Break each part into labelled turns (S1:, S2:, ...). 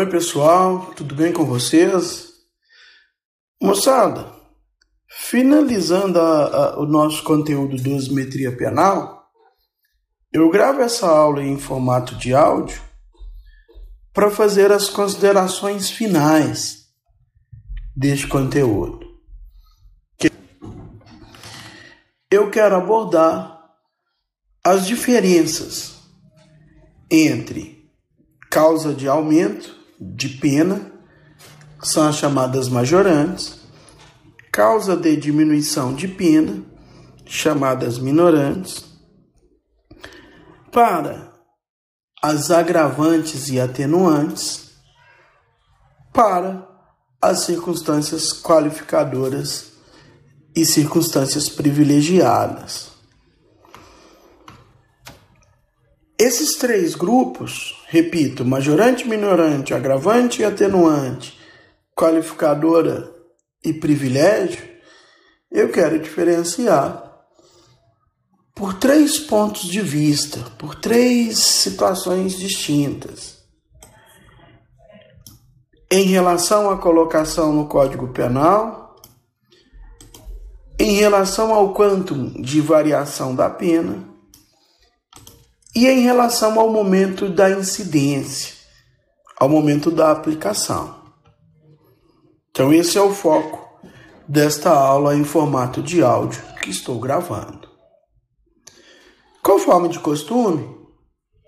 S1: Oi, pessoal, tudo bem com vocês? Moçada, finalizando a, a, o nosso conteúdo do Dosimetria Penal, eu gravo essa aula em formato de áudio para fazer as considerações finais deste conteúdo. Eu quero abordar as diferenças entre causa de aumento de pena, são as chamadas majorantes, causa de diminuição de pena, chamadas minorantes, para as agravantes e atenuantes, para as circunstâncias qualificadoras e circunstâncias privilegiadas. Esses três grupos, repito, majorante, minorante, agravante e atenuante, qualificadora e privilégio, eu quero diferenciar por três pontos de vista, por três situações distintas. Em relação à colocação no Código Penal, em relação ao quantum de variação da pena e em relação ao momento da incidência, ao momento da aplicação. Então, esse é o foco desta aula em formato de áudio que estou gravando. Conforme de costume,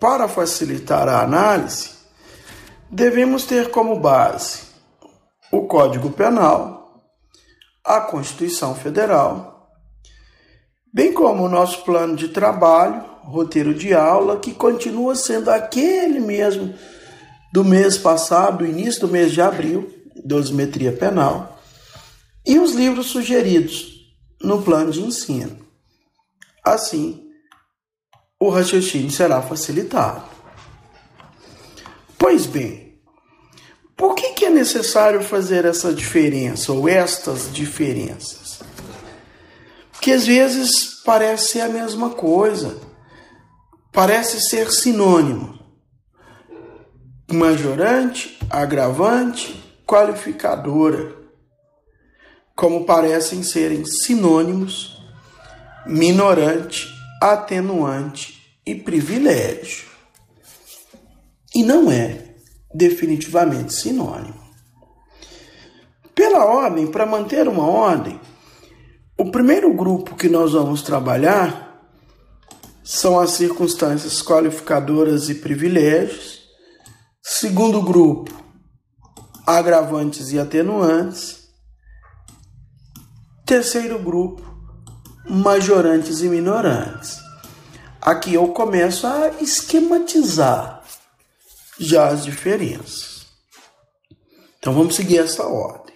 S1: para facilitar a análise, devemos ter como base o Código Penal, a Constituição Federal, bem como o nosso plano de trabalho roteiro de aula que continua sendo aquele mesmo do mês passado, início do mês de abril, dosimetria penal, e os livros sugeridos no plano de ensino. Assim, o raciocínio será facilitado. Pois bem, por que, que é necessário fazer essa diferença ou estas diferenças? Porque às vezes parece ser a mesma coisa parece ser sinônimo. Majorante, agravante, qualificadora, como parecem serem sinônimos, minorante, atenuante e privilégio. E não é definitivamente sinônimo. Pela ordem, para manter uma ordem, o primeiro grupo que nós vamos trabalhar são as circunstâncias qualificadoras e privilégios. Segundo grupo, agravantes e atenuantes. Terceiro grupo, majorantes e minorantes. Aqui eu começo a esquematizar já as diferenças. Então vamos seguir essa ordem.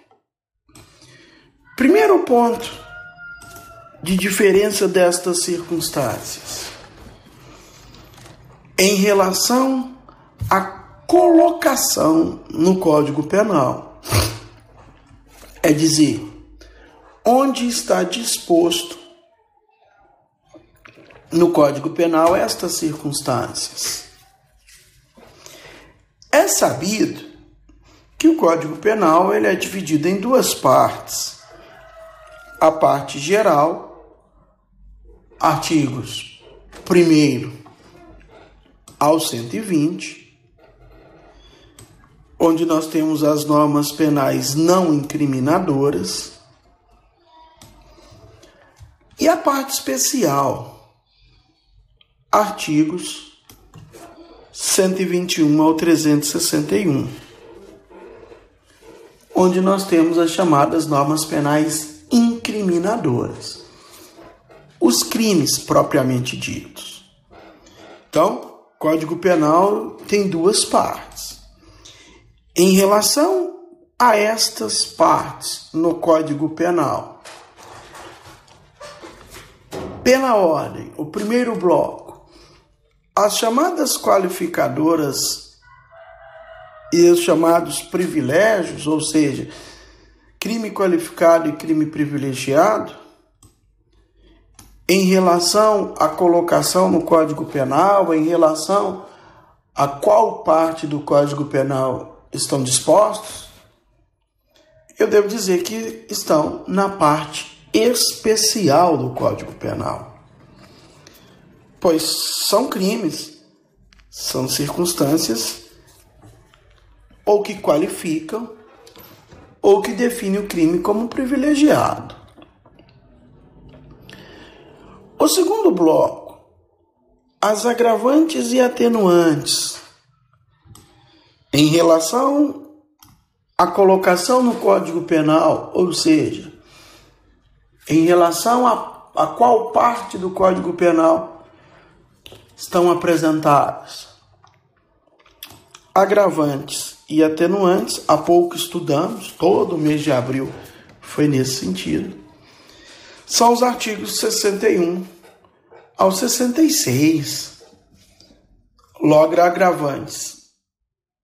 S1: Primeiro ponto de diferença destas circunstâncias em relação à colocação no Código Penal. É dizer, onde está disposto no Código Penal estas circunstâncias. É sabido que o Código Penal ele é dividido em duas partes. A parte geral, artigos 1 ao 120, onde nós temos as normas penais não incriminadoras, e a parte especial, artigos 121 ao 361, onde nós temos as chamadas normas penais incriminadoras, os crimes propriamente ditos. Então, Código Penal tem duas partes. Em relação a estas partes no Código Penal, pela ordem, o primeiro bloco, as chamadas qualificadoras e os chamados privilégios, ou seja, crime qualificado e crime privilegiado, em relação à colocação no Código Penal, em relação a qual parte do Código Penal estão dispostos? Eu devo dizer que estão na parte especial do Código Penal. Pois são crimes, são circunstâncias ou que qualificam ou que definem o crime como privilegiado. O segundo bloco, as agravantes e atenuantes. Em relação à colocação no Código Penal, ou seja, em relação a, a qual parte do Código Penal estão apresentadas. Agravantes e atenuantes, há pouco estudamos, todo mês de abril foi nesse sentido. São os artigos 61 ao 66. Logra agravantes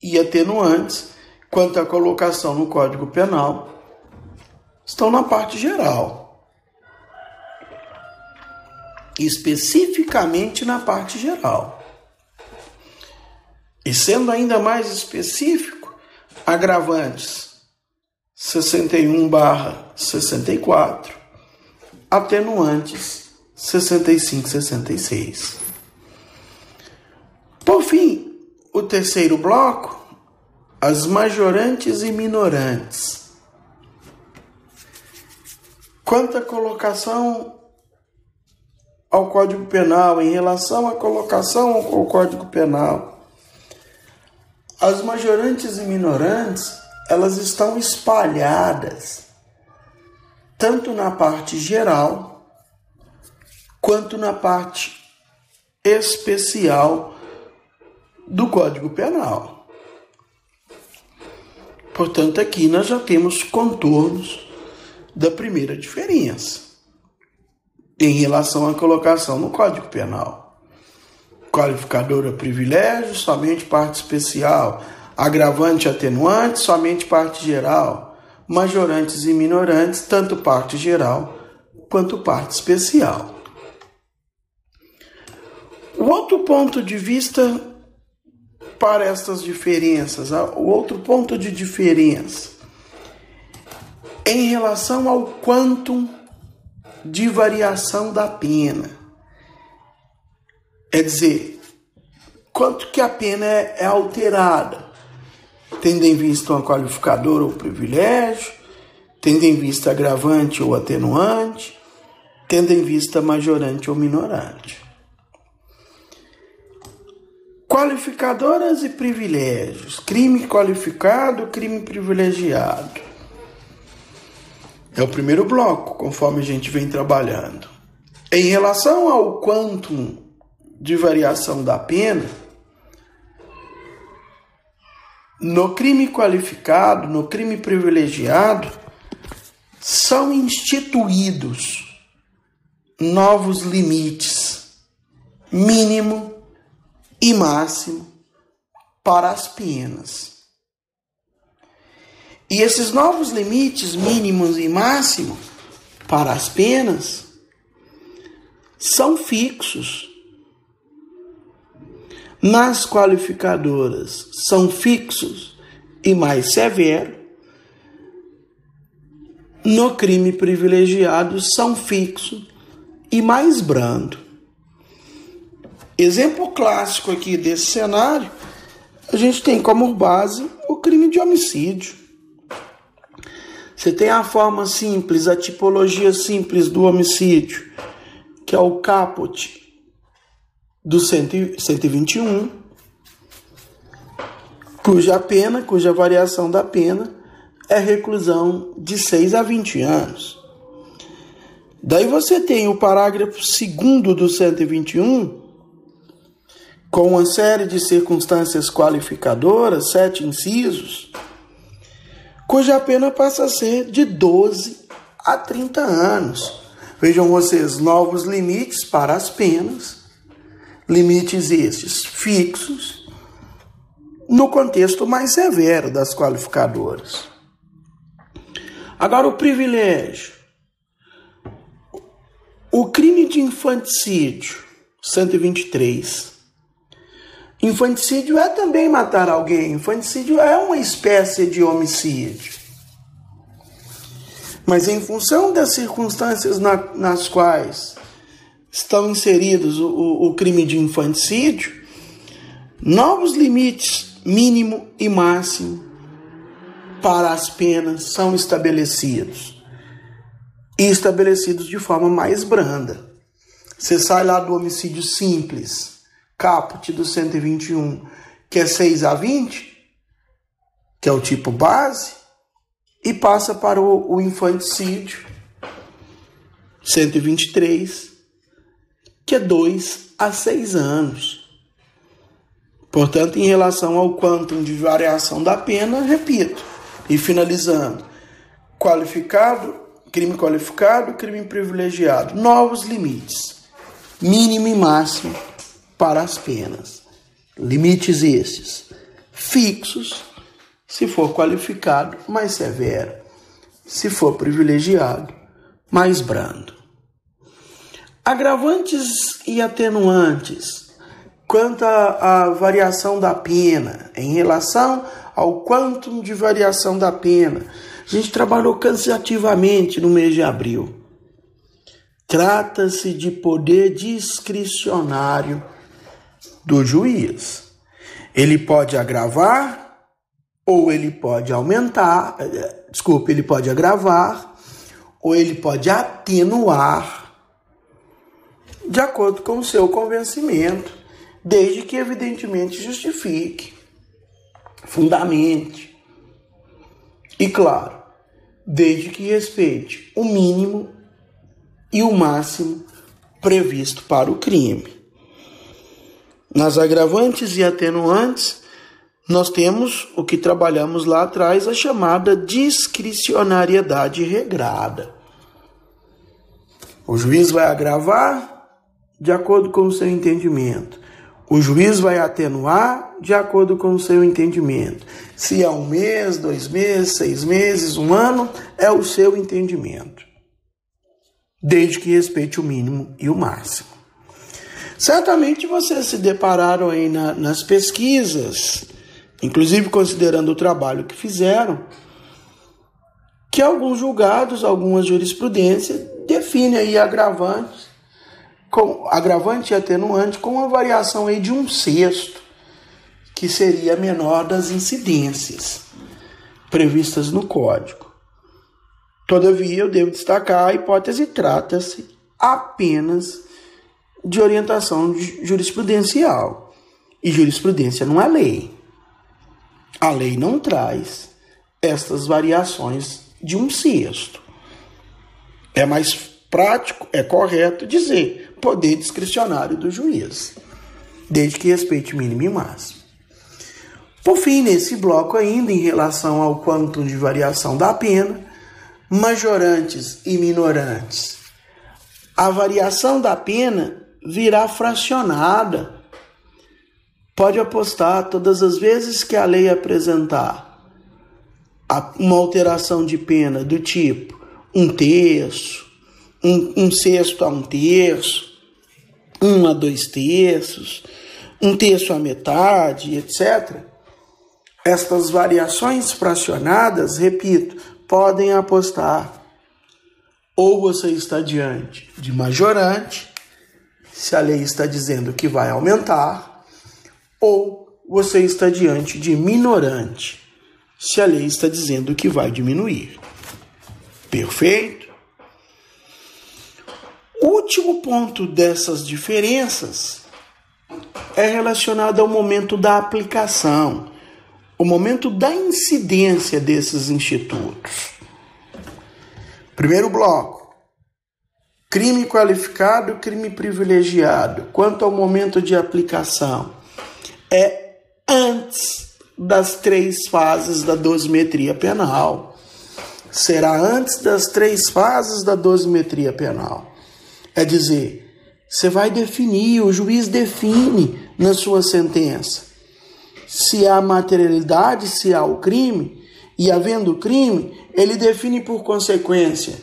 S1: e atenuantes quanto à colocação no Código Penal estão na parte geral. Especificamente na parte geral. E sendo ainda mais específico, agravantes 61 barra 64, atenuantes 65, 66. Por fim, o terceiro bloco, as majorantes e minorantes. Quanto à colocação ao Código Penal, em relação à colocação ao Código Penal, as majorantes e minorantes, elas estão espalhadas tanto na parte geral quanto na parte especial do Código Penal. Portanto, aqui nós já temos contornos da primeira diferença em relação à colocação no Código Penal. Qualificadora privilégio, somente parte especial, agravante atenuante, somente parte geral, majorantes e minorantes, tanto parte geral quanto parte especial. O outro ponto de vista para estas diferenças, o outro ponto de diferença em relação ao quantum de variação da pena. É dizer, quanto que a pena é alterada, tendo em vista uma qualificadora ou privilégio, tendo em vista agravante ou atenuante, tendo em vista majorante ou minorante. Qualificadoras e privilégios. Crime qualificado, crime privilegiado. É o primeiro bloco, conforme a gente vem trabalhando. Em relação ao quantum de variação da pena, no crime qualificado, no crime privilegiado, são instituídos novos limites, mínimo e máximo, para as penas. E esses novos limites mínimos e máximos para as penas são fixos nas qualificadoras são fixos e mais severos, no crime privilegiado são fixos e mais brando. Exemplo clássico aqui desse cenário, a gente tem como base o crime de homicídio. Você tem a forma simples, a tipologia simples do homicídio, que é o caput do 121, cuja pena, cuja variação da pena é reclusão de 6 a 20 anos. Daí você tem o parágrafo 2 do 121, com uma série de circunstâncias qualificadoras, sete incisos, cuja pena passa a ser de 12 a 30 anos. Vejam vocês, novos limites para as penas limites estes fixos no contexto mais severo das qualificadoras. Agora, o privilégio. O crime de infanticídio, 123, Infanticídio é também matar alguém. Infanticídio é uma espécie de homicídio. Mas em função das circunstâncias na, nas quais estão inseridos o, o crime de infanticídio, novos limites mínimo e máximo para as penas são estabelecidos. E estabelecidos de forma mais branda. Você sai lá do homicídio simples, caput do 121, que é 6 a 20, que é o tipo base, e passa para o, o infanticídio, 123, que é 2 a 6 anos. Portanto, em relação ao quantum de variação da pena, repito, e finalizando, qualificado, crime qualificado, crime privilegiado, novos limites, mínimo e máximo para as penas. Limites esses fixos se for qualificado, mais severo. Se for privilegiado, mais brando. Agravantes e atenuantes quanto à variação da pena, em relação ao quantum de variação da pena. A gente trabalhou cansativamente no mês de abril. Trata-se de poder discricionário do juiz. Ele pode agravar ou ele pode aumentar, eh, desculpa, ele pode agravar, ou ele pode atenuar, de acordo com o seu convencimento, desde que evidentemente justifique, fundamente. E claro, desde que respeite o mínimo e o máximo previsto para o crime. Nas agravantes e atenuantes, nós temos o que trabalhamos lá atrás, a chamada discricionariedade regrada. O juiz vai agravar de acordo com o seu entendimento. O juiz vai atenuar de acordo com o seu entendimento. Se é um mês, dois meses, seis meses, um ano, é o seu entendimento. Desde que respeite o mínimo e o máximo. Certamente vocês se depararam aí na, nas pesquisas inclusive considerando o trabalho que fizeram, que alguns julgados, algumas jurisprudências definem aí agravantes, com agravante e atenuante com uma variação aí de um sexto, que seria a menor das incidências previstas no código. Todavia, eu devo destacar a hipótese trata-se apenas de orientação jurisprudencial. E jurisprudência não é lei. A lei não traz estas variações de um sexto. É mais prático, é correto dizer poder discricionário do juiz, desde que respeite mínimo e máximo. Por fim, nesse bloco ainda, em relação ao quanto de variação da pena, majorantes e minorantes, a variação da pena virá fracionada Pode apostar todas as vezes que a lei apresentar uma alteração de pena do tipo um terço, um, um sexto a um terço, um a dois terços, um terço a metade, etc. Estas variações fracionadas, repito, podem apostar. Ou você está diante de majorante, se a lei está dizendo que vai aumentar, ou você está diante de minorante, se a lei está dizendo que vai diminuir. Perfeito? Último ponto dessas diferenças é relacionado ao momento da aplicação, o momento da incidência desses institutos. Primeiro bloco. Crime qualificado, crime privilegiado. Quanto ao momento de aplicação, é antes das três fases da dosimetria penal. Será antes das três fases da dosimetria penal. É dizer, você vai definir, o juiz define na sua sentença se há materialidade, se há o crime, e havendo crime, ele define por consequência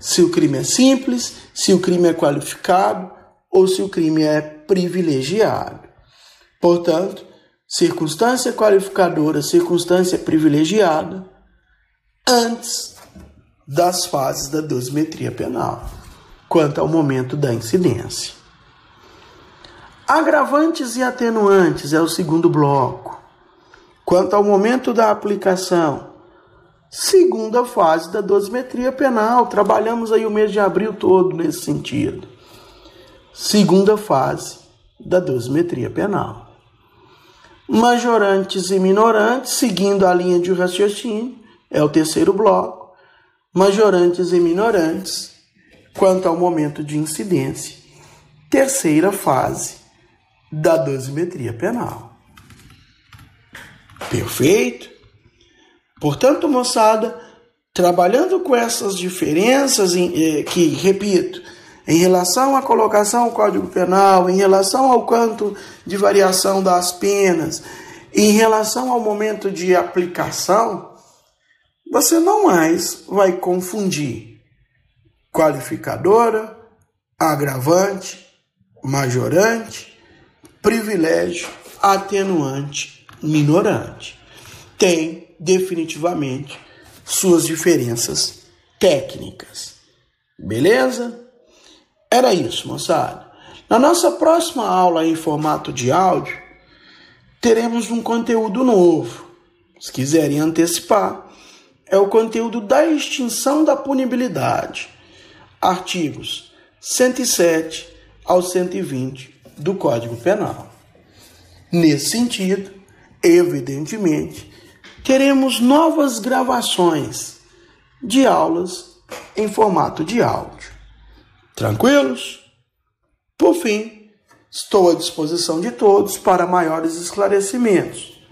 S1: se o crime é simples, se o crime é qualificado ou se o crime é privilegiado. Portanto, circunstância qualificadora, circunstância privilegiada, antes das fases da dosimetria penal, quanto ao momento da incidência. Agravantes e atenuantes é o segundo bloco. Quanto ao momento da aplicação, segunda fase da dosimetria penal. Trabalhamos aí o mês de abril todo nesse sentido. Segunda fase da dosimetria penal. Majorantes e minorantes, seguindo a linha de raciocínio, é o terceiro bloco. Majorantes e minorantes, quanto ao momento de incidência. Terceira fase da dosimetria penal. Perfeito? Portanto, moçada, trabalhando com essas diferenças eh, que, repito, em relação à colocação ao Código Penal, em relação ao quanto de variação das penas, em relação ao momento de aplicação, você não mais vai confundir qualificadora, agravante, majorante, privilégio, atenuante, minorante. Tem definitivamente suas diferenças técnicas. Beleza? Era isso, moçada. Na nossa próxima aula em formato de áudio, teremos um conteúdo novo. Se quiserem antecipar, é o conteúdo da extinção da punibilidade. Artigos 107 ao 120 do Código Penal. Nesse sentido, evidentemente, teremos novas gravações de aulas em formato de áudio. Tranquilos? Por fim, estou à disposição de todos para maiores esclarecimentos.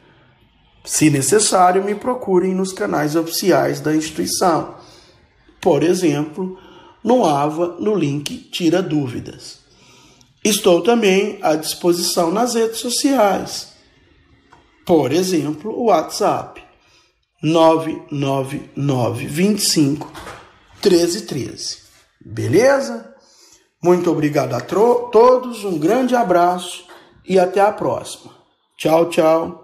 S1: Se necessário, me procurem nos canais oficiais da instituição. Por exemplo, no AVA, no link Tira Dúvidas. Estou também à disposição nas redes sociais. Por exemplo, o WhatsApp 99925 1313. Beleza? Muito obrigado a todos, um grande abraço e até a próxima. Tchau, tchau.